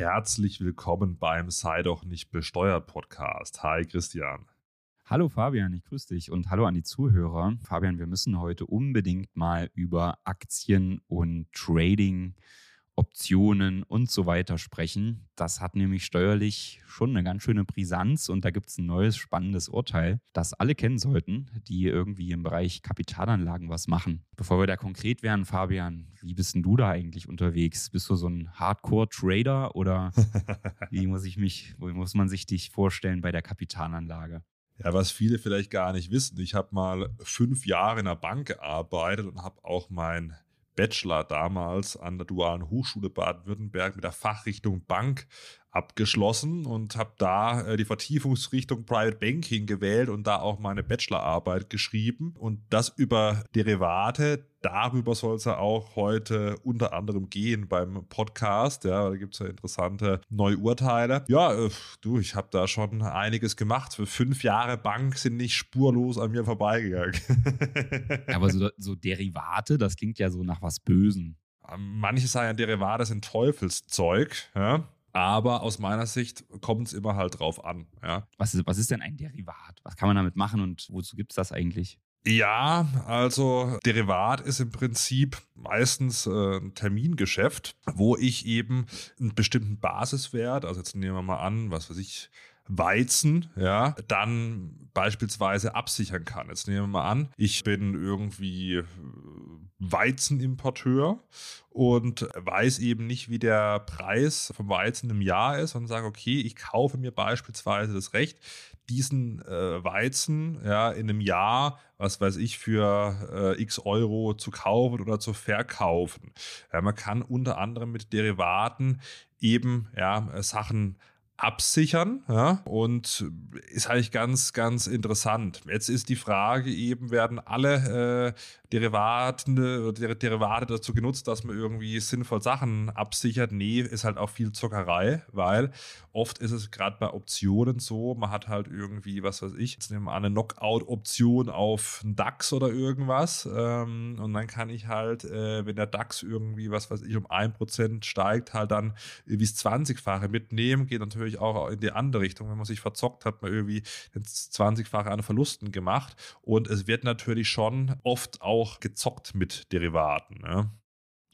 herzlich willkommen beim Sei doch nicht besteuert Podcast. Hi Christian. Hallo Fabian, ich grüße dich und hallo an die Zuhörer. Fabian, wir müssen heute unbedingt mal über Aktien und Trading Optionen und so weiter sprechen. Das hat nämlich steuerlich schon eine ganz schöne Brisanz und da gibt es ein neues spannendes Urteil, das alle kennen sollten, die irgendwie im Bereich Kapitalanlagen was machen. Bevor wir da konkret werden, Fabian, wie bist denn du da eigentlich unterwegs? Bist du so ein Hardcore-Trader oder wie muss ich mich, wie muss man sich dich vorstellen bei der Kapitalanlage? Ja, was viele vielleicht gar nicht wissen, ich habe mal fünf Jahre in der Bank gearbeitet und habe auch mein Bachelor damals an der Dualen Hochschule Baden-Württemberg mit der Fachrichtung Bank abgeschlossen und habe da äh, die Vertiefungsrichtung Private Banking gewählt und da auch meine Bachelorarbeit geschrieben und das über Derivate. Darüber soll es ja auch heute unter anderem gehen beim Podcast. Ja, da gibt es ja interessante neue Urteile. Ja, äh, du, ich habe da schon einiges gemacht. Für fünf Jahre Bank sind nicht spurlos an mir vorbeigegangen. Aber so, so Derivate, das klingt ja so nach was Bösen. Manche sagen ja, Derivate sind Teufelszeug. Ja? Aber aus meiner Sicht kommt es immer halt drauf an. Ja. Was, ist, was ist denn ein Derivat? Was kann man damit machen und wozu gibt es das eigentlich? Ja, also Derivat ist im Prinzip meistens äh, ein Termingeschäft, wo ich eben einen bestimmten Basiswert, also jetzt nehmen wir mal an, was weiß ich, Weizen, ja, dann beispielsweise absichern kann. Jetzt nehmen wir mal an, ich bin irgendwie Weizenimporteur und weiß eben nicht, wie der Preis vom Weizen im Jahr ist und sage, okay, ich kaufe mir beispielsweise das Recht, diesen äh, Weizen ja in einem Jahr, was weiß ich, für äh, x Euro zu kaufen oder zu verkaufen. Ja, man kann unter anderem mit Derivaten eben ja, Sachen absichern ja, und ist eigentlich ganz, ganz interessant. Jetzt ist die Frage eben, werden alle äh, Derivaten, äh, Derivate dazu genutzt, dass man irgendwie sinnvoll Sachen absichert? Nee, ist halt auch viel Zockerei, weil oft ist es gerade bei Optionen so, man hat halt irgendwie, was weiß ich, jetzt nehmen wir eine Knockout-Option auf einen DAX oder irgendwas ähm, und dann kann ich halt, äh, wenn der DAX irgendwie, was weiß ich, um 1% steigt, halt dann wie das 20-fache mitnehmen, geht natürlich natürlich auch in die andere Richtung. Wenn man sich verzockt, hat man irgendwie 20-fache an Verlusten gemacht. Und es wird natürlich schon oft auch gezockt mit Derivaten. Ne?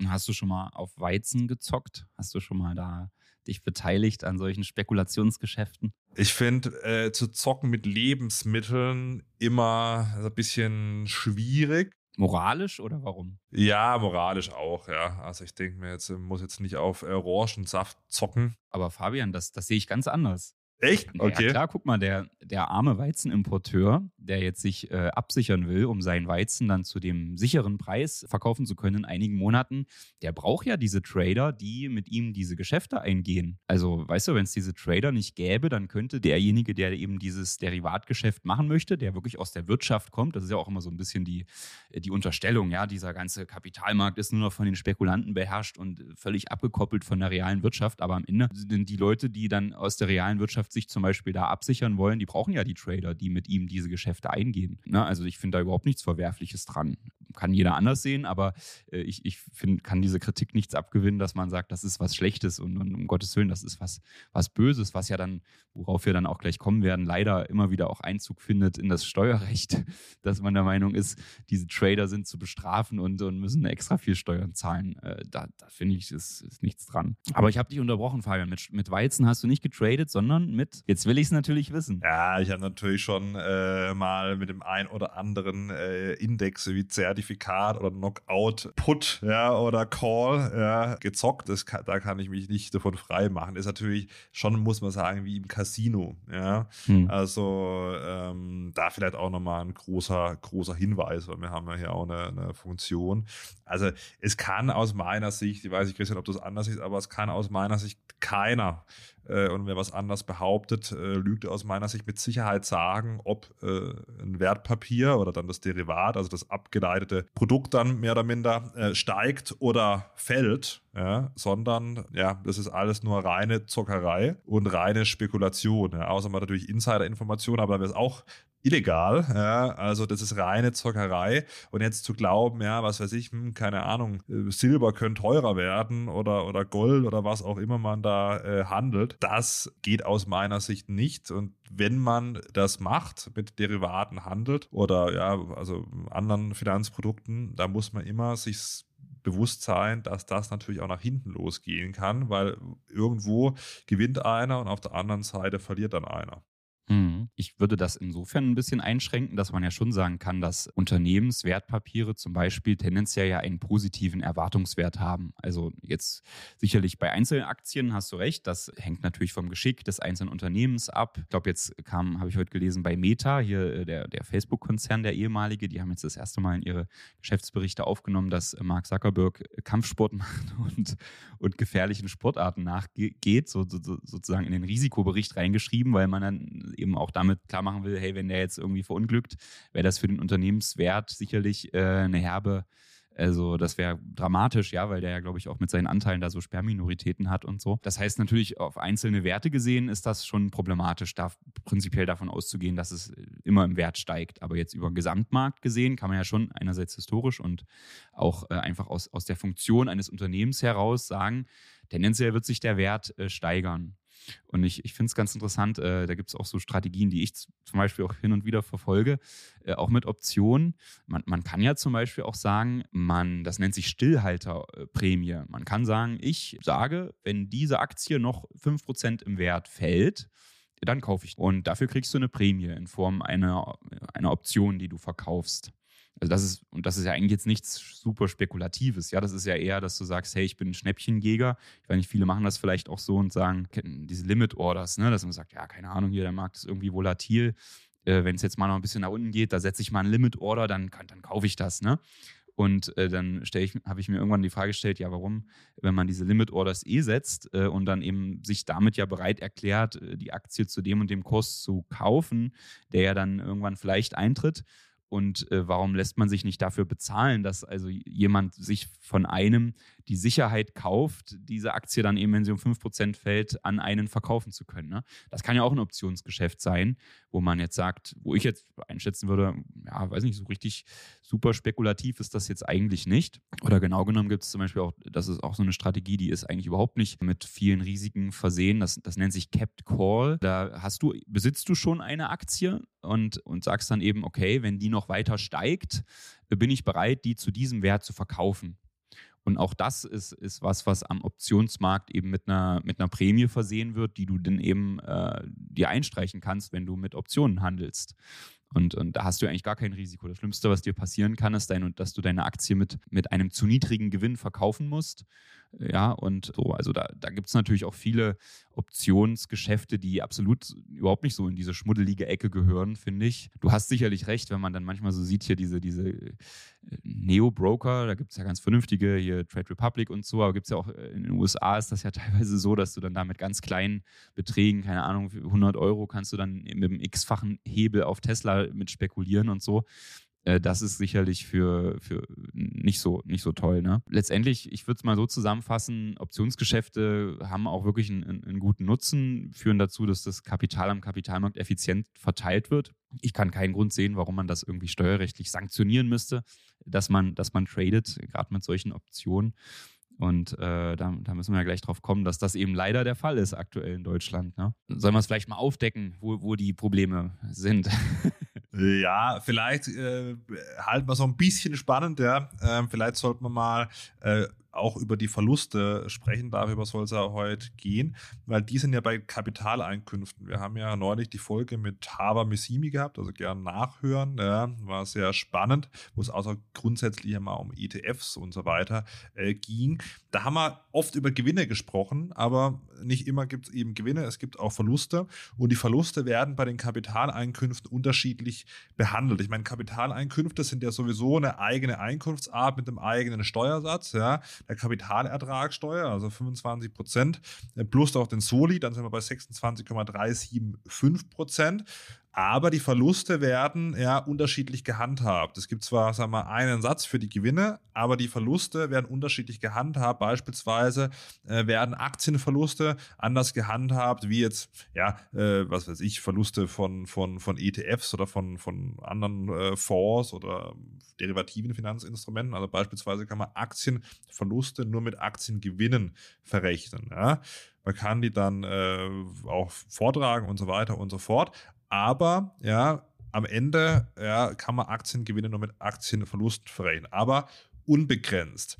Hast du schon mal auf Weizen gezockt? Hast du schon mal da dich beteiligt an solchen Spekulationsgeschäften? Ich finde, äh, zu zocken mit Lebensmitteln immer ein bisschen schwierig. Moralisch oder warum? Ja, moralisch auch, ja. Also ich denke mir jetzt, muss jetzt nicht auf Orangensaft zocken. Aber Fabian, das, das sehe ich ganz anders. Echt? Okay. Ja, klar, guck mal, der, der arme Weizenimporteur, der jetzt sich äh, absichern will, um seinen Weizen dann zu dem sicheren Preis verkaufen zu können in einigen Monaten, der braucht ja diese Trader, die mit ihm diese Geschäfte eingehen. Also, weißt du, wenn es diese Trader nicht gäbe, dann könnte derjenige, der eben dieses Derivatgeschäft machen möchte, der wirklich aus der Wirtschaft kommt, das ist ja auch immer so ein bisschen die, die Unterstellung, ja, dieser ganze Kapitalmarkt ist nur noch von den Spekulanten beherrscht und völlig abgekoppelt von der realen Wirtschaft, aber am Ende sind die Leute, die dann aus der realen Wirtschaft Wirtschaft sich zum Beispiel da absichern wollen, die brauchen ja die Trader, die mit ihm diese Geschäfte eingehen. Ne? Also ich finde da überhaupt nichts Verwerfliches dran. Kann jeder anders sehen, aber äh, ich, ich find, kann diese Kritik nichts abgewinnen, dass man sagt, das ist was Schlechtes und, und, um Gottes Willen, das ist was, was Böses, was ja dann, worauf wir dann auch gleich kommen werden, leider immer wieder auch Einzug findet in das Steuerrecht, dass man der Meinung ist, diese Trader sind zu bestrafen und, und müssen extra viel Steuern zahlen. Äh, da, da finde ich, ist, ist nichts dran. Aber ich habe dich unterbrochen, Fabian. Mit, mit Weizen hast du nicht getradet, sondern mit? Jetzt will ich es natürlich wissen. Ja, ich habe natürlich schon äh, mal mit dem ein oder anderen äh, Index wie Zertifikat oder Knockout Put ja, oder Call ja, gezockt. Das kann, da kann ich mich nicht davon frei machen. Ist natürlich schon, muss man sagen, wie im Casino. Ja? Hm. Also ähm, da vielleicht auch nochmal ein großer, großer Hinweis, weil wir haben ja hier auch eine, eine Funktion. Also es kann aus meiner Sicht, ich weiß nicht, Christian, ob das anders ist, aber es kann aus meiner Sicht keiner äh, und wer was anders behauptet, äh, lügt aus meiner Sicht mit Sicherheit sagen, ob äh, ein Wertpapier oder dann das Derivat, also das abgeleitete Produkt dann mehr oder minder äh, steigt oder fällt, ja, sondern ja, das ist alles nur reine Zockerei und reine Spekulation. Ja, außer man natürlich Insider-Informationen, aber da wäre es auch illegal. Ja, also das ist reine Zockerei. Und jetzt zu glauben, ja, was weiß ich, hm, keine Ahnung, äh, Silber könnte teurer werden oder, oder Gold oder was auch immer man da äh, handelt, das geht aus meiner Sicht nicht. Und wenn man das macht, mit Derivaten handelt oder ja, also anderen Finanzprodukten, da muss man immer sich bewusst sein, dass das natürlich auch nach hinten losgehen kann, weil irgendwo gewinnt einer und auf der anderen Seite verliert dann einer. Mhm. Ich würde das insofern ein bisschen einschränken, dass man ja schon sagen kann, dass Unternehmenswertpapiere zum Beispiel tendenziell ja einen positiven Erwartungswert haben. Also jetzt sicherlich bei Einzelaktien hast du recht, das hängt natürlich vom Geschick des einzelnen Unternehmens ab. Ich glaube, jetzt kam, habe ich heute gelesen, bei Meta, hier äh, der, der Facebook-Konzern, der ehemalige, die haben jetzt das erste Mal in ihre Geschäftsberichte aufgenommen, dass Mark Zuckerberg Kampfsport macht und, und gefährlichen Sportarten nachgeht, so, so, sozusagen in den Risikobericht reingeschrieben, weil man dann eben auch damit klar machen will, hey, wenn der jetzt irgendwie verunglückt, wäre das für den Unternehmenswert sicherlich äh, eine herbe also das wäre dramatisch, ja, weil der ja, glaube ich, auch mit seinen Anteilen da so Sperrminoritäten hat und so. Das heißt natürlich, auf einzelne Werte gesehen ist das schon problematisch, da prinzipiell davon auszugehen, dass es immer im Wert steigt. Aber jetzt über den Gesamtmarkt gesehen kann man ja schon einerseits historisch und auch äh, einfach aus, aus der Funktion eines Unternehmens heraus sagen, tendenziell wird sich der Wert äh, steigern. Und ich, ich finde es ganz interessant, äh, da gibt es auch so Strategien, die ich zum Beispiel auch hin und wieder verfolge, äh, auch mit Optionen. Man, man kann ja zum Beispiel auch sagen, man, das nennt sich Stillhalterprämie. Man kann sagen, ich sage, wenn diese Aktie noch 5% im Wert fällt, dann kaufe ich. Und dafür kriegst du eine Prämie in Form einer, einer Option, die du verkaufst. Also das ist, und das ist ja eigentlich jetzt nichts super Spekulatives, ja. Das ist ja eher, dass du sagst, hey, ich bin ein Schnäppchenjäger. Ich weiß nicht, viele machen das vielleicht auch so und sagen, diese Limit Orders, ne, dass man sagt, ja, keine Ahnung, hier, der Markt ist irgendwie volatil. Äh, Wenn es jetzt mal noch ein bisschen nach unten geht, da setze ich mal ein Limit Order, dann, dann kaufe ich das, ne? Und äh, dann habe ich mir irgendwann die Frage gestellt, ja, warum, wenn man diese Limit Orders eh setzt äh, und dann eben sich damit ja bereit erklärt, äh, die Aktie zu dem und dem Kurs zu kaufen, der ja dann irgendwann vielleicht eintritt, und äh, warum lässt man sich nicht dafür bezahlen, dass also jemand sich von einem die Sicherheit kauft, diese Aktie dann eben, wenn sie um 5% fällt, an einen verkaufen zu können. Ne? Das kann ja auch ein Optionsgeschäft sein, wo man jetzt sagt, wo ich jetzt einschätzen würde, ja, weiß nicht, so richtig super spekulativ ist das jetzt eigentlich nicht. Oder genau genommen gibt es zum Beispiel auch, das ist auch so eine Strategie, die ist eigentlich überhaupt nicht mit vielen Risiken versehen. Das, das nennt sich Capped Call. Da hast du, besitzt du schon eine Aktie und, und sagst dann eben, okay, wenn die noch weiter steigt, bin ich bereit, die zu diesem Wert zu verkaufen. Und auch das ist, ist was, was am Optionsmarkt eben mit einer, mit einer Prämie versehen wird, die du dann eben äh, dir einstreichen kannst, wenn du mit Optionen handelst. Und, und da hast du eigentlich gar kein Risiko. Das Schlimmste, was dir passieren kann, ist, dein, dass du deine Aktie mit, mit einem zu niedrigen Gewinn verkaufen musst. Ja, und so, also da, da gibt es natürlich auch viele Optionsgeschäfte, die absolut überhaupt nicht so in diese schmuddelige Ecke gehören, finde ich. Du hast sicherlich recht, wenn man dann manchmal so sieht, hier diese, diese äh, Neo-Broker, da gibt es ja ganz vernünftige, hier Trade Republic und so, aber gibt es ja auch äh, in den USA ist das ja teilweise so, dass du dann da mit ganz kleinen Beträgen, keine Ahnung, 100 Euro kannst du dann mit einem x-fachen Hebel auf Tesla mit spekulieren und so. Äh, das ist sicherlich für, für nicht, so, nicht so toll. Ne? Letztendlich, ich würde es mal so zusammenfassen, Optionsgeschäfte haben auch wirklich einen, einen, guten Nutzen, führen dazu, dass das Kapital am Kapitalmarkt effizient verteilt wird. Ich kann keinen Grund sehen, warum man das irgendwie steuerrechtlich sanktionieren müsste, dass man, dass man tradet, gerade mit solchen Optionen. Und äh, da, da, müssen wir ja gleich drauf kommen, dass das eben leider der Fall ist aktuell in Deutschland. Ne? Sollen wir es vielleicht mal aufdecken, wo, wo die Probleme sind? Ja, vielleicht äh, halten wir es so ein bisschen spannend, ja. Ähm, vielleicht sollten wir mal äh, auch über die Verluste sprechen, darüber soll es ja heute gehen, weil die sind ja bei Kapitaleinkünften. Wir haben ja neulich die Folge mit Hava Missimi gehabt, also gern nachhören, ja, war sehr spannend, wo es außer grundsätzlich immer um ETFs und so weiter äh, ging. Da haben wir oft über Gewinne gesprochen, aber nicht immer gibt es eben Gewinne, es gibt auch Verluste und die Verluste werden bei den Kapitaleinkünften unterschiedlich behandelt. Ich meine, Kapitaleinkünfte sind ja sowieso eine eigene Einkunftsart mit einem eigenen Steuersatz, ja der Kapitalertragssteuer, also 25 Prozent, äh, plus auch den Soli, dann sind wir bei 26,375 Prozent. Aber die Verluste werden ja unterschiedlich gehandhabt. Es gibt zwar, sagen wir, einen Satz für die Gewinne, aber die Verluste werden unterschiedlich gehandhabt. Beispielsweise äh, werden Aktienverluste anders gehandhabt, wie jetzt, ja, äh, was weiß ich, Verluste von, von, von ETFs oder von, von anderen äh, Fonds oder derivativen Finanzinstrumenten. Also beispielsweise kann man Aktienverluste nur mit Aktiengewinnen verrechnen. Ja. Man kann die dann äh, auch vortragen und so weiter und so fort. Aber ja, am Ende ja, kann man Aktiengewinne nur mit Aktienverlusten verrechnen, aber unbegrenzt.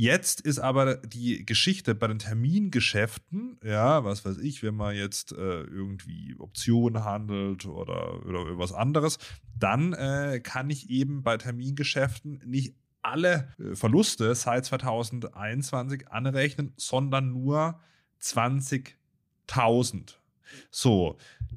Jetzt ist aber die Geschichte bei den Termingeschäften, ja, was weiß ich, wenn man jetzt äh, irgendwie Optionen handelt oder, oder irgendwas anderes, dann äh, kann ich eben bei Termingeschäften nicht alle äh, Verluste seit 2021 anrechnen, sondern nur 20.000. So,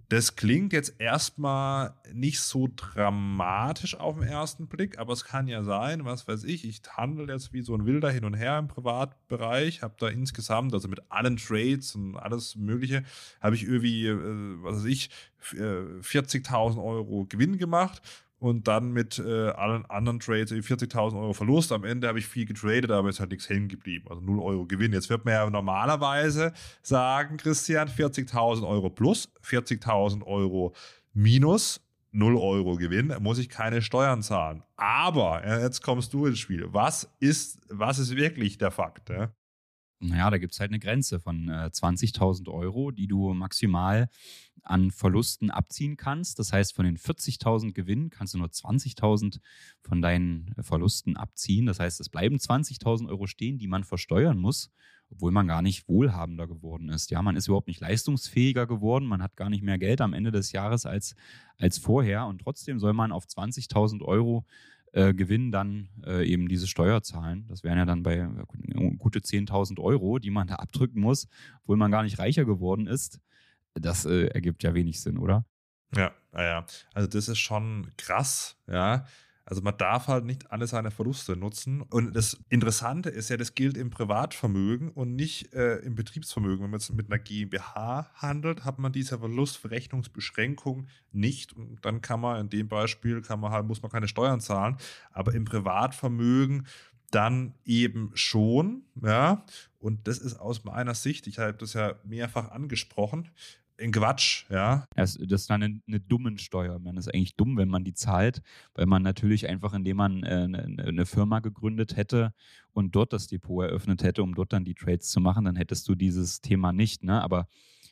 das klingt jetzt erstmal nicht so dramatisch auf den ersten Blick, aber es kann ja sein, was weiß ich, ich handle jetzt wie so ein Wilder hin und her im Privatbereich, habe da insgesamt, also mit allen Trades und alles Mögliche, habe ich irgendwie, äh, was weiß ich, 40.000 äh, Euro Gewinn gemacht und dann mit äh, allen anderen Trades 40.000 Euro Verlust. Am Ende habe ich viel getradet, aber es halt nichts hängen geblieben. Also 0 Euro Gewinn. Jetzt wird man ja normalerweise sagen, Christian, 40.000 Euro plus, 40.000 Euro minus. 0 Euro Gewinn, muss ich keine Steuern zahlen. Aber, jetzt kommst du ins Spiel. Was ist, was ist wirklich der Fakt? Ja? Naja, da gibt es halt eine Grenze von äh, 20.000 Euro, die du maximal an Verlusten abziehen kannst. Das heißt, von den 40.000 Gewinnen kannst du nur 20.000 von deinen Verlusten abziehen. Das heißt, es bleiben 20.000 Euro stehen, die man versteuern muss, obwohl man gar nicht wohlhabender geworden ist. Ja, man ist überhaupt nicht leistungsfähiger geworden. Man hat gar nicht mehr Geld am Ende des Jahres als, als vorher. Und trotzdem soll man auf 20.000 Euro äh, Gewinn dann äh, eben diese Steuer zahlen. Das wären ja dann bei gute 10.000 Euro, die man da abdrücken muss, obwohl man gar nicht reicher geworden ist das äh, ergibt ja wenig Sinn, oder? Ja, ja, Also das ist schon krass, ja. Also man darf halt nicht alle seine Verluste nutzen. Und das Interessante ist ja, das gilt im Privatvermögen und nicht äh, im Betriebsvermögen. Wenn man jetzt mit einer GmbH handelt, hat man diese Verlustverrechnungsbeschränkung nicht. Und dann kann man in dem Beispiel kann man halt, muss man keine Steuern zahlen. Aber im Privatvermögen dann eben schon, ja. Und das ist aus meiner Sicht, ich habe das ja mehrfach angesprochen, in Quatsch, ja. Das, das ist dann eine, eine dummen Steuer. Man ist eigentlich dumm, wenn man die zahlt, weil man natürlich einfach, indem man äh, eine, eine, Firma gegründet hätte und dort das Depot eröffnet hätte, um dort dann die Trades zu machen, dann hättest du dieses Thema nicht, ne? Aber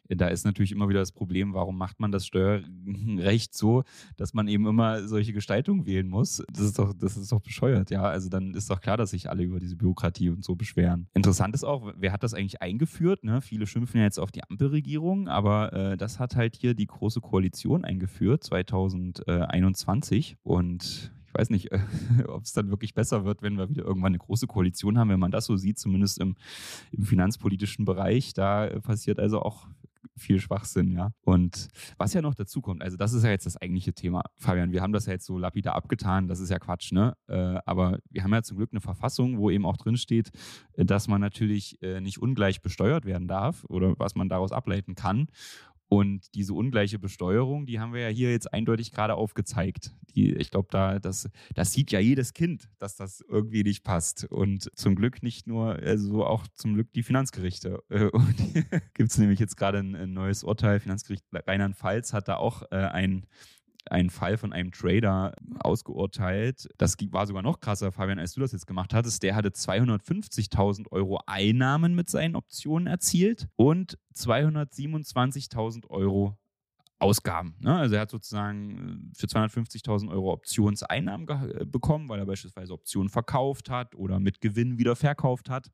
da ist natürlich immer wieder das Problem, warum macht man das Steuerrecht so, dass man eben immer solche Gestaltungen wählen muss? Das ist doch, das ist doch bescheuert, ja. Also dann ist doch klar, dass sich alle über diese Bürokratie und so beschweren. Interessant ist auch, wer hat das eigentlich eingeführt? Ne? Viele schimpfen ja jetzt auf die Ampelregierung, aber äh, das hat halt hier die Große Koalition eingeführt, 2021. Und ich weiß nicht, ob es dann wirklich besser wird, wenn wir wieder irgendwann eine große Koalition haben, wenn man das so sieht, zumindest im, im finanzpolitischen Bereich. Da passiert also auch viel Schwachsinn, ja. Und was ja noch dazu kommt, also das ist ja jetzt das eigentliche Thema, Fabian. Wir haben das ja jetzt so lapidar abgetan, das ist ja Quatsch, ne? Äh, aber wir haben ja zum Glück eine Verfassung, wo eben auch drin steht, dass man natürlich äh, nicht ungleich besteuert werden darf oder was man daraus ableiten kann. Und diese ungleiche Besteuerung, die haben wir ja hier jetzt eindeutig gerade aufgezeigt. Die, ich glaube, da, das, das sieht ja jedes Kind, dass das irgendwie nicht passt. Und zum Glück nicht nur, also auch zum Glück die Finanzgerichte. Äh, und gibt es nämlich jetzt gerade ein, ein, neues Urteil. Finanzgericht Rheinland-Pfalz hat da auch äh, ein einen Fall von einem Trader ausgeurteilt. Das war sogar noch krasser, Fabian, als du das jetzt gemacht hattest. Der hatte 250.000 Euro Einnahmen mit seinen Optionen erzielt und 227.000 Euro Ausgaben. Ne? Also er hat sozusagen äh, für 250.000 Euro Optionseinnahmen bekommen, weil er beispielsweise Optionen verkauft hat oder mit Gewinn wieder verkauft hat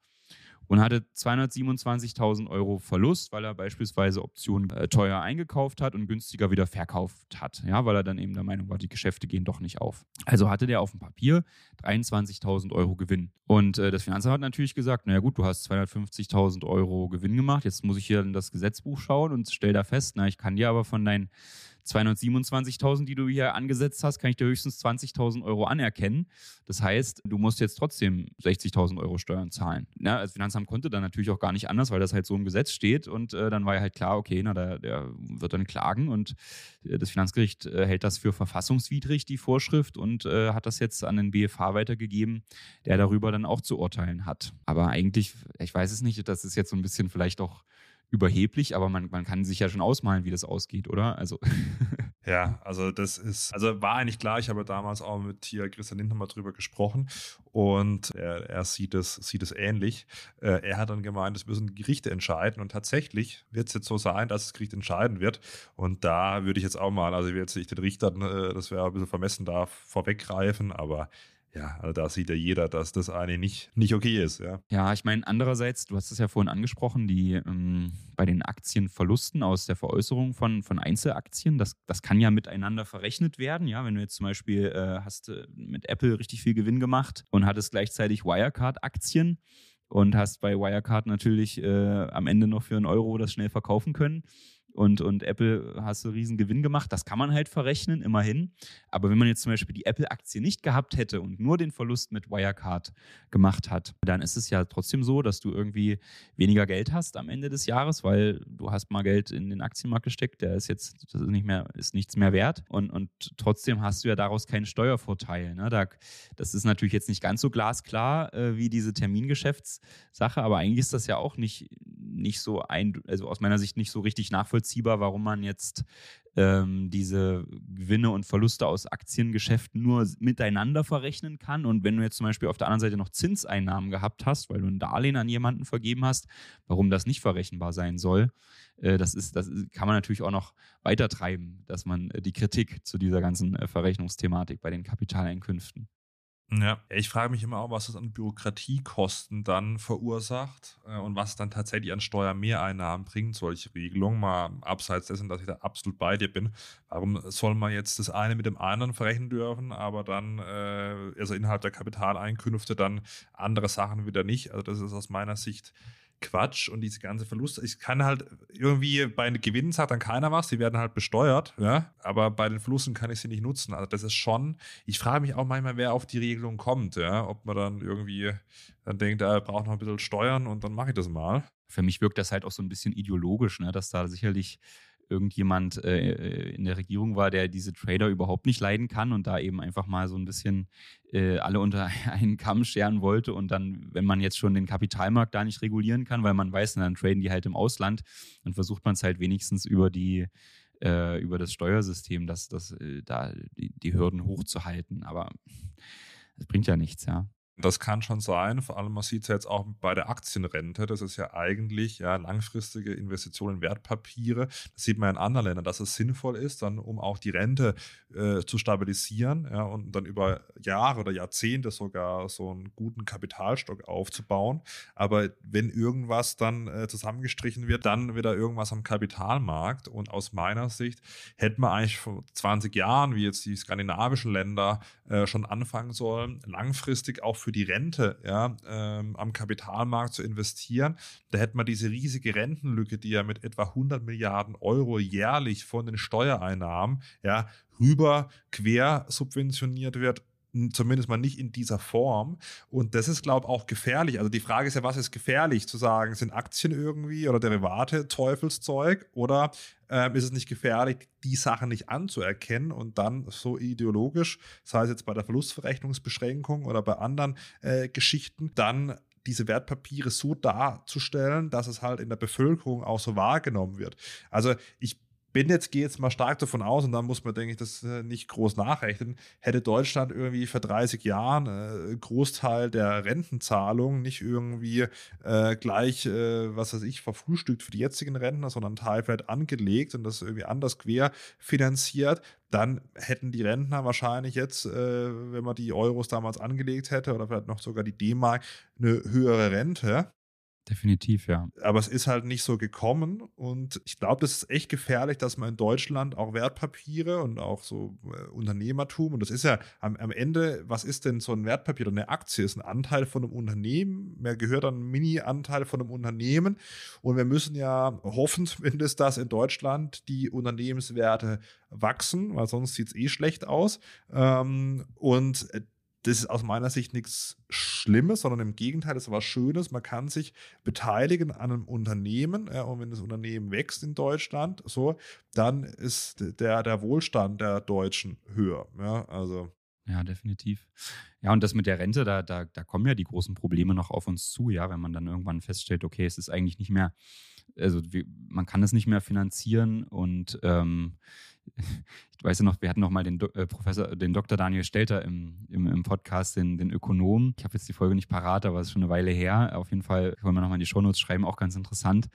und hatte 227.000 Euro Verlust, weil er beispielsweise Optionen äh, teuer eingekauft hat und günstiger wieder verkauft hat. Ja, weil er dann eben der Meinung war, die Geschäfte gehen doch nicht auf. Also hatte der auf dem Papier 23.000 Euro Gewinn. Und äh, das Finanzamt hat natürlich gesagt, naja gut, du hast 250.000 Euro Gewinn gemacht, jetzt muss ich hier in das Gesetzbuch schauen und stell da fest, na, ich kann dir aber von deinen 227.000, die du hier angesetzt hast, kann ich dir höchstens 20.000 Euro anerkennen. Das heißt, du musst jetzt trotzdem 60.000 Euro Steuern zahlen. Ja, das Finanzamt konnte dann natürlich auch gar nicht anders, weil das halt so im Gesetz steht. Und äh, dann war ja halt klar, okay, na, der, der wird dann klagen und äh, das Finanzgericht äh, hält das für verfassungswidrig, die Vorschrift, und äh, hat das jetzt an den BFH weitergegeben, der darüber dann auch zu urteilen hat. Aber eigentlich, ich weiß es nicht, das ist jetzt so ein bisschen vielleicht auch überheblich, aber man, man kann sich ja schon ausmalen, wie das ausgeht, oder? Also. ja, also das ist, also war eigentlich klar, ich habe damals auch mit hier Christian Lindner mal drüber gesprochen und er, er sieht, es, sieht es ähnlich. Äh, er hat dann gemeint, es müssen Gerichte entscheiden und tatsächlich wird es jetzt so sein, dass das Gericht entscheiden wird und da würde ich jetzt auch mal, also ich will jetzt nicht den Richtern, äh, das wäre ein bisschen vermessen, da vorweggreifen, aber ja, also da sieht ja jeder, dass das eigentlich nicht, nicht okay ist. Ja, ja ich meine, andererseits, du hast es ja vorhin angesprochen, die ähm, bei den Aktienverlusten aus der Veräußerung von, von Einzelaktien, das, das kann ja miteinander verrechnet werden. Ja, wenn du jetzt zum Beispiel äh, hast äh, mit Apple richtig viel Gewinn gemacht und hattest gleichzeitig Wirecard-Aktien und hast bei Wirecard natürlich äh, am Ende noch für einen Euro das schnell verkaufen können und, und Apple hast du riesen Gewinn gemacht. Das kann man halt verrechnen, immerhin. Aber wenn man jetzt zum Beispiel die Apple-Aktie nicht gehabt hätte und nur den Verlust mit Wirecard gemacht hat, dann ist es ja trotzdem so, dass du irgendwie weniger Geld hast am Ende des Jahres, weil du hast mal Geld in den Aktienmarkt gesteckt, der ist jetzt das ist nicht mehr, ist nichts mehr wert. Und, und trotzdem hast du ja daraus keinen Steuervorteil. Ne? Da, das ist natürlich jetzt nicht ganz so glasklar äh, wie diese Termingeschäftssache, aber eigentlich ist das ja auch nicht, nicht so ein, also aus meiner Sicht nicht so richtig nachvollziehbar, warum man jetzt ähm, diese Gewinne und Verluste aus Aktiengeschäften nur miteinander verrechnen kann. Und wenn du jetzt zum Beispiel auf der anderen Seite noch Zinseinnahmen gehabt hast, weil du ein Darlehen an jemanden vergeben hast, warum das nicht verrechenbar sein soll, äh, das, ist, das kann man natürlich auch noch weiter treiben, dass man äh, die Kritik zu dieser ganzen äh, Verrechnungsthematik bei den Kapitaleinkünften. Ja, ich frage mich immer auch, was das an Bürokratiekosten dann verursacht äh, und was dann tatsächlich an Steuermehreinnahmen bringt, solche Regelungen. Mal abseits dessen, dass ich da absolut bei dir bin. Warum soll man jetzt das eine mit dem anderen verrechnen dürfen, aber dann, äh, also innerhalb der Kapitaleinkünfte dann andere Sachen wieder nicht? Also, das ist aus meiner Sicht Quatsch und diese ganze Verluste. Ich kann halt irgendwie bei den Gewinnen sagt dann keiner was, die werden halt besteuert, ja, aber bei den Verlusten kann ich sie nicht nutzen. Also das ist schon, ich frage mich auch manchmal, wer auf die Regelung kommt, ja, ob man dann irgendwie dann denkt, er braucht noch ein bisschen Steuern und dann mache ich das mal. Für mich wirkt das halt auch so ein bisschen ideologisch, ne, dass da sicherlich irgendjemand äh, in der Regierung war, der diese Trader überhaupt nicht leiden kann und da eben einfach mal so ein bisschen äh, alle unter einen Kamm scheren wollte. Und dann, wenn man jetzt schon den Kapitalmarkt da nicht regulieren kann, weil man weiß, dann traden die halt im Ausland, dann versucht man es halt wenigstens über die äh, über das Steuersystem, das, das, äh, da die, die Hürden hochzuhalten. Aber es bringt ja nichts, ja. Das kann schon sein, vor allem man sieht es ja jetzt auch bei der Aktienrente, das ist ja eigentlich ja langfristige Investitionen in Wertpapiere. Das sieht man in anderen Ländern, dass es sinnvoll ist, dann um auch die Rente äh, zu stabilisieren ja, und dann über Jahre oder Jahrzehnte sogar so einen guten Kapitalstock aufzubauen. Aber wenn irgendwas dann äh, zusammengestrichen wird, dann wieder irgendwas am Kapitalmarkt. Und aus meiner Sicht hätte man eigentlich vor 20 Jahren, wie jetzt die skandinavischen Länder, äh, schon anfangen sollen, langfristig auch für die Rente ja, ähm, am Kapitalmarkt zu investieren. Da hätte man diese riesige Rentenlücke, die ja mit etwa 100 Milliarden Euro jährlich von den Steuereinnahmen ja, rüber quer subventioniert wird, zumindest mal nicht in dieser Form. Und das ist, glaube ich, auch gefährlich. Also die Frage ist ja, was ist gefährlich zu sagen? Sind Aktien irgendwie oder Derivate Teufelszeug oder ähm, ist es nicht gefährlich, die Sachen nicht anzuerkennen und dann so ideologisch, sei es jetzt bei der Verlustverrechnungsbeschränkung oder bei anderen äh, Geschichten, dann diese Wertpapiere so darzustellen, dass es halt in der Bevölkerung auch so wahrgenommen wird. Also ich bin jetzt, gehe jetzt mal stark davon aus, und dann muss man, denke ich, das äh, nicht groß nachrechnen, hätte Deutschland irgendwie vor 30 Jahren äh, Großteil der Rentenzahlung nicht irgendwie äh, gleich, äh, was weiß ich, verfrühstückt für die jetzigen Rentner, sondern Teil vielleicht angelegt und das irgendwie anders quer finanziert, dann hätten die Rentner wahrscheinlich jetzt, äh, wenn man die Euros damals angelegt hätte oder vielleicht noch sogar die D-Mark, eine höhere Rente. Definitiv, ja. Aber es ist halt nicht so gekommen und ich glaube, das ist echt gefährlich, dass man in Deutschland auch Wertpapiere und auch so äh, Unternehmertum und das ist ja am, am, Ende, was ist denn so ein Wertpapier oder eine Aktie? Ist ein Anteil von einem Unternehmen, mehr gehört dann ein Mini-Anteil von einem Unternehmen und wir müssen ja hoffen zumindest, dass in Deutschland die Unternehmenswerte wachsen, weil sonst sieht es eh schlecht aus ähm, und das ist aus meiner Sicht nichts Schlimmes, sondern im Gegenteil, ist was Schönes. Man kann sich beteiligen an einem Unternehmen ja, und wenn das Unternehmen wächst in Deutschland, so, dann ist der, der Wohlstand der Deutschen höher. Ja, also. Ja, definitiv. Ja, und das mit der Rente, da, da, da kommen ja die großen Probleme noch auf uns zu, ja, wenn man dann irgendwann feststellt, okay, es ist eigentlich nicht mehr, also wie, man kann es nicht mehr finanzieren und ähm, ich weiß ja noch, wir hatten noch mal den Do äh, Professor, den Dr. Daniel Stelter im, im, im Podcast, den, den Ökonom. Ich habe jetzt die Folge nicht parat, aber es ist schon eine Weile her. Auf jeden Fall wollen wir noch mal in die Shownotes schreiben, auch ganz interessant.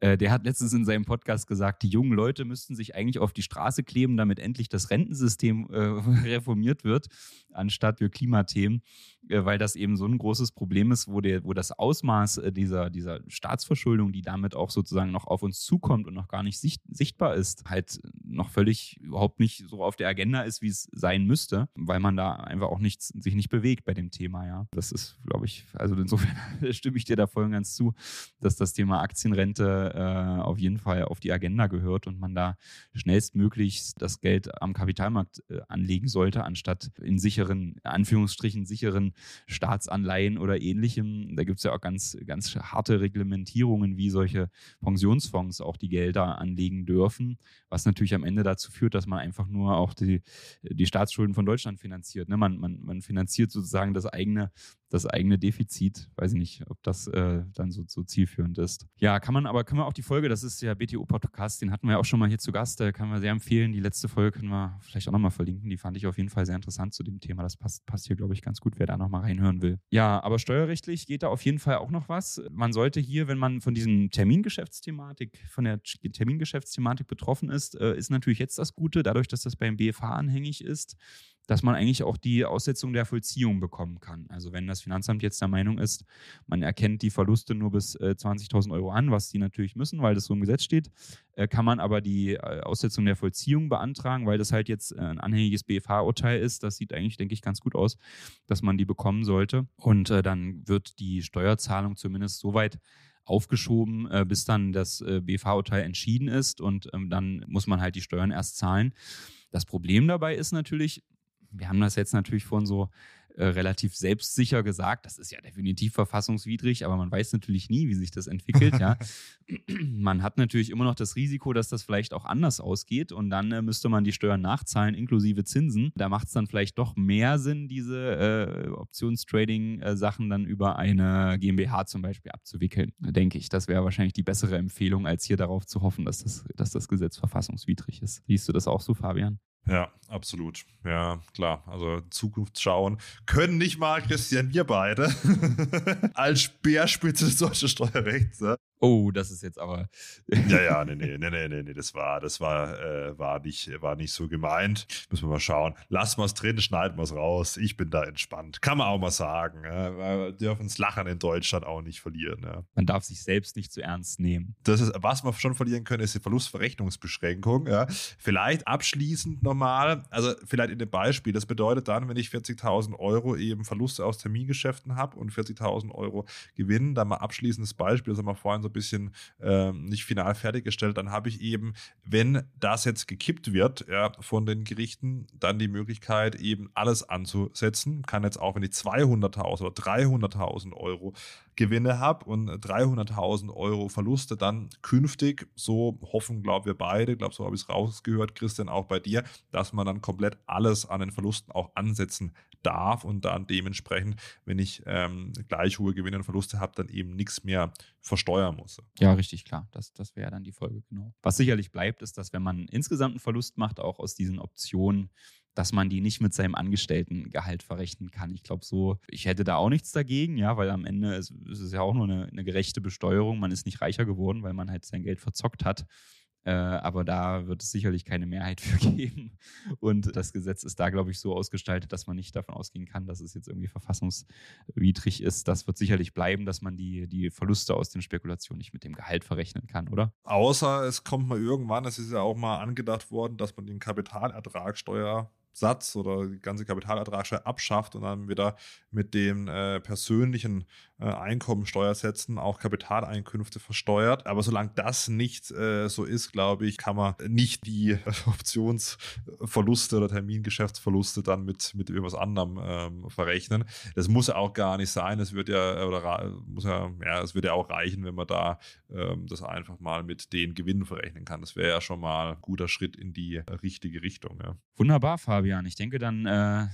Äh, der hat letztens in seinem Podcast gesagt, die jungen Leute müssten sich eigentlich auf die Straße kleben, damit endlich das Rentensystem äh, reformiert wird, anstatt für Klimathemen, äh, weil das eben so ein großes Problem ist, wo, der, wo das Ausmaß äh, dieser, dieser Staatsverschuldung, die damit auch sozusagen noch auf uns zukommt und noch gar nicht sicht, sichtbar ist, halt noch völlig überhaupt nicht so auf der Agenda ist, wie es sein müsste, weil man da einfach auch nicht, sich nicht bewegt bei dem Thema, ja. Das ist, glaube ich, also insofern stimme ich dir da voll und ganz zu, dass das Thema Aktienrente äh, auf jeden Fall auf die Agenda gehört und man da schnellstmöglich das Geld am Kapitalmarkt äh, anlegen sollte, anstatt in sicheren, Anführungsstrichen sicheren Staatsanleihen oder ähnlichem. Da gibt es ja auch ganz, ganz harte Reglementierungen, wie solche Pensionsfonds auch die Gelder anlegen dürfen, was natürlich am Ende dazu führt, dass man einfach nur auch die, die Staatsschulden von Deutschland finanziert. Ne? Man, man, man finanziert sozusagen das eigene das eigene Defizit. Weiß ich nicht, ob das äh, dann so, so, zielführend ist. Ja, kann man aber, können wir auch die Folge, das ist der BTO-Podcast, den hatten wir auch schon mal hier zu Gast, da kann man sehr empfehlen. Die letzte Folge können wir vielleicht auch nochmal verlinken. Die fand ich auf jeden Fall sehr interessant zu dem Thema. Das passt, passt hier, glaube ich, ganz gut, wer da nochmal reinhören will. Ja, aber steuerrechtlich geht da auf jeden Fall auch noch was. Man sollte hier, wenn man von diesem Termingeschäftsthematik, von der Termingeschäftsthematik betroffen ist, äh, ist natürlich jetzt das Gute, dadurch, dass das beim BFH anhängig ist, dass man eigentlich auch die Aussetzung der Vollziehung bekommen kann. Also wenn das Finanzamt jetzt der Meinung ist, man erkennt die Verluste nur bis äh, 20.000 Euro an, was sie natürlich müssen, weil das so im Gesetz steht, äh, kann man aber die äh, Aussetzung der Vollziehung beantragen, weil das halt jetzt äh, ein anhängiges BFH-Urteil ist. Das sieht eigentlich, denke ich, ganz gut aus, dass man die bekommen sollte. Und äh, dann wird die Steuerzahlung zumindest so weit aufgeschoben, äh, bis dann das äh, BFH-Urteil entschieden ist und ähm, dann muss man halt die Steuern erst zahlen. Das Problem dabei ist natürlich, wir haben das jetzt natürlich vorhin so äh, relativ selbstsicher gesagt, das ist ja definitiv verfassungswidrig, aber man weiß natürlich nie, wie sich das entwickelt. ja. Man hat natürlich immer noch das Risiko, dass das vielleicht auch anders ausgeht und dann äh, müsste man die Steuern nachzahlen, inklusive Zinsen. Da macht es dann vielleicht doch mehr Sinn, diese äh, Optionstrading-Sachen dann über eine GmbH zum Beispiel abzuwickeln, denke ich. Das wäre wahrscheinlich die bessere Empfehlung, als hier darauf zu hoffen, dass das, dass das Gesetz verfassungswidrig ist. Siehst du das auch so, Fabian? Ja, absolut. Ja, klar. Also Zukunft schauen können nicht mal Christian, wir beide als Speerspitze des deutschen Steuerrechts. Ne? Oh, das ist jetzt aber. ja, ja, nee, nee, nee, nee, nee, das war, das war, äh, war, nicht, war nicht so gemeint. Müssen wir mal schauen. Lassen wir es drin, schneiden wir es raus. Ich bin da entspannt. Kann man auch mal sagen. Ja? Wir dürfen das Lachen in Deutschland auch nicht verlieren. Ja? Man darf sich selbst nicht zu ernst nehmen. Das ist, was wir schon verlieren können, ist die Verlustverrechnungsbeschränkung. Ja? Vielleicht abschließend nochmal, also vielleicht in dem Beispiel. Das bedeutet dann, wenn ich 40.000 Euro eben Verluste aus Termingeschäften habe und 40.000 Euro Gewinn, dann mal abschließendes Beispiel, das haben wir vorhin so ein bisschen äh, nicht final fertiggestellt, dann habe ich eben, wenn das jetzt gekippt wird ja, von den Gerichten, dann die Möglichkeit, eben alles anzusetzen. Kann jetzt auch, wenn ich 200.000 oder 300.000 Euro Gewinne habe und 300.000 Euro Verluste dann künftig, so hoffen, glaube wir beide, glaube so habe ich es rausgehört, Christian, auch bei dir, dass man dann komplett alles an den Verlusten auch ansetzen darf und dann dementsprechend, wenn ich ähm, gleich hohe Gewinne und Verluste habe, dann eben nichts mehr versteuern muss. Ja, richtig, klar. Das, das wäre dann die Folge, genau. Was sicherlich bleibt, ist, dass wenn man insgesamt einen Verlust macht, auch aus diesen Optionen, dass man die nicht mit seinem Angestelltengehalt verrechnen kann. Ich glaube so, ich hätte da auch nichts dagegen, ja, weil am Ende ist, ist es ja auch nur eine, eine gerechte Besteuerung. Man ist nicht reicher geworden, weil man halt sein Geld verzockt hat. Äh, aber da wird es sicherlich keine Mehrheit für geben. Und das Gesetz ist da, glaube ich, so ausgestaltet, dass man nicht davon ausgehen kann, dass es jetzt irgendwie verfassungswidrig ist. Das wird sicherlich bleiben, dass man die, die Verluste aus den Spekulationen nicht mit dem Gehalt verrechnen kann, oder? Außer es kommt mal irgendwann, es ist ja auch mal angedacht worden, dass man den Kapitalertragssteuer Satz oder die ganze Kapitalertragssteuer abschafft und dann wieder mit den äh, persönlichen äh, Einkommensteuersätzen auch Kapitaleinkünfte versteuert. Aber solange das nicht äh, so ist, glaube ich, kann man nicht die Optionsverluste oder Termingeschäftsverluste dann mit, mit irgendwas anderem ähm, verrechnen. Das muss ja auch gar nicht sein. Es wird ja, oder muss ja, ja, es wird ja auch reichen, wenn man da ähm, das einfach mal mit den Gewinnen verrechnen kann. Das wäre ja schon mal ein guter Schritt in die richtige Richtung. Ja. Wunderbar, Fabian. Ich denke, dann äh,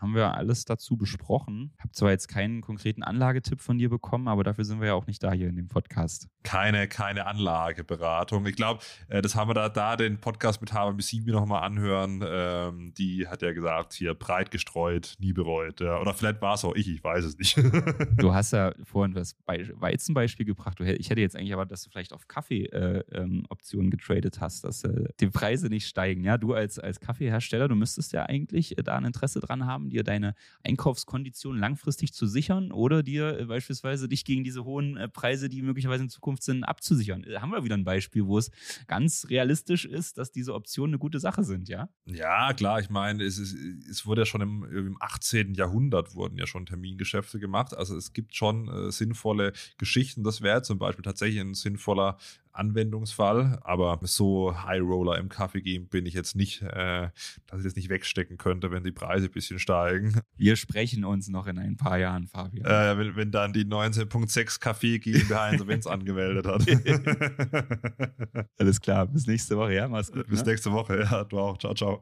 haben wir alles dazu besprochen. Ich habe zwar jetzt keinen konkreten Anlagetipp von dir bekommen, aber dafür sind wir ja auch nicht da hier in dem Podcast. Keine, keine Anlageberatung. Ich glaube, äh, das haben wir da, da den Podcast mit Haber Missimi nochmal anhören. Ähm, die hat ja gesagt, hier breit gestreut, nie bereut. Oder vielleicht war es auch ich, ich weiß es nicht. du hast ja vorhin das Be Weizenbeispiel gebracht. Ich hätte jetzt eigentlich erwartet, dass du vielleicht auf Kaffee-Optionen äh, ähm, getradet hast, dass äh, die Preise nicht steigen. Ja, du als, als Kaffeehersteller, du müsstest ja eigentlich da ein Interesse dran haben, dir deine Einkaufskonditionen langfristig zu sichern oder dir äh, beispielsweise dich gegen diese hohen äh, Preise, die möglicherweise in Zukunft sind, abzusichern. Äh, haben wir wieder ein Beispiel, wo es ganz realistisch ist, dass diese Optionen eine gute Sache sind, ja? Ja, klar. Ich meine, es, ist, es wurde ja schon im, im 18. Jahrhundert wurden ja schon Termingeschäfte gemacht. Also es gibt schon äh, sinnvolle Geschichten. Das wäre zum Beispiel tatsächlich ein sinnvoller Anwendungsfall, aber so High Roller im Kaffee Game bin ich jetzt nicht, äh, dass ich das nicht wegstecken könnte, wenn die Preise ein bisschen steigen. Wir sprechen uns noch in ein paar Jahren, Fabian. Äh, wenn, wenn, dann die 19.6 Kaffee GmbH Insolvenz angemeldet hat. Alles klar, bis nächste Woche, ja, mach's gut. Bis ne? nächste Woche, ja, du auch. Ciao, ciao.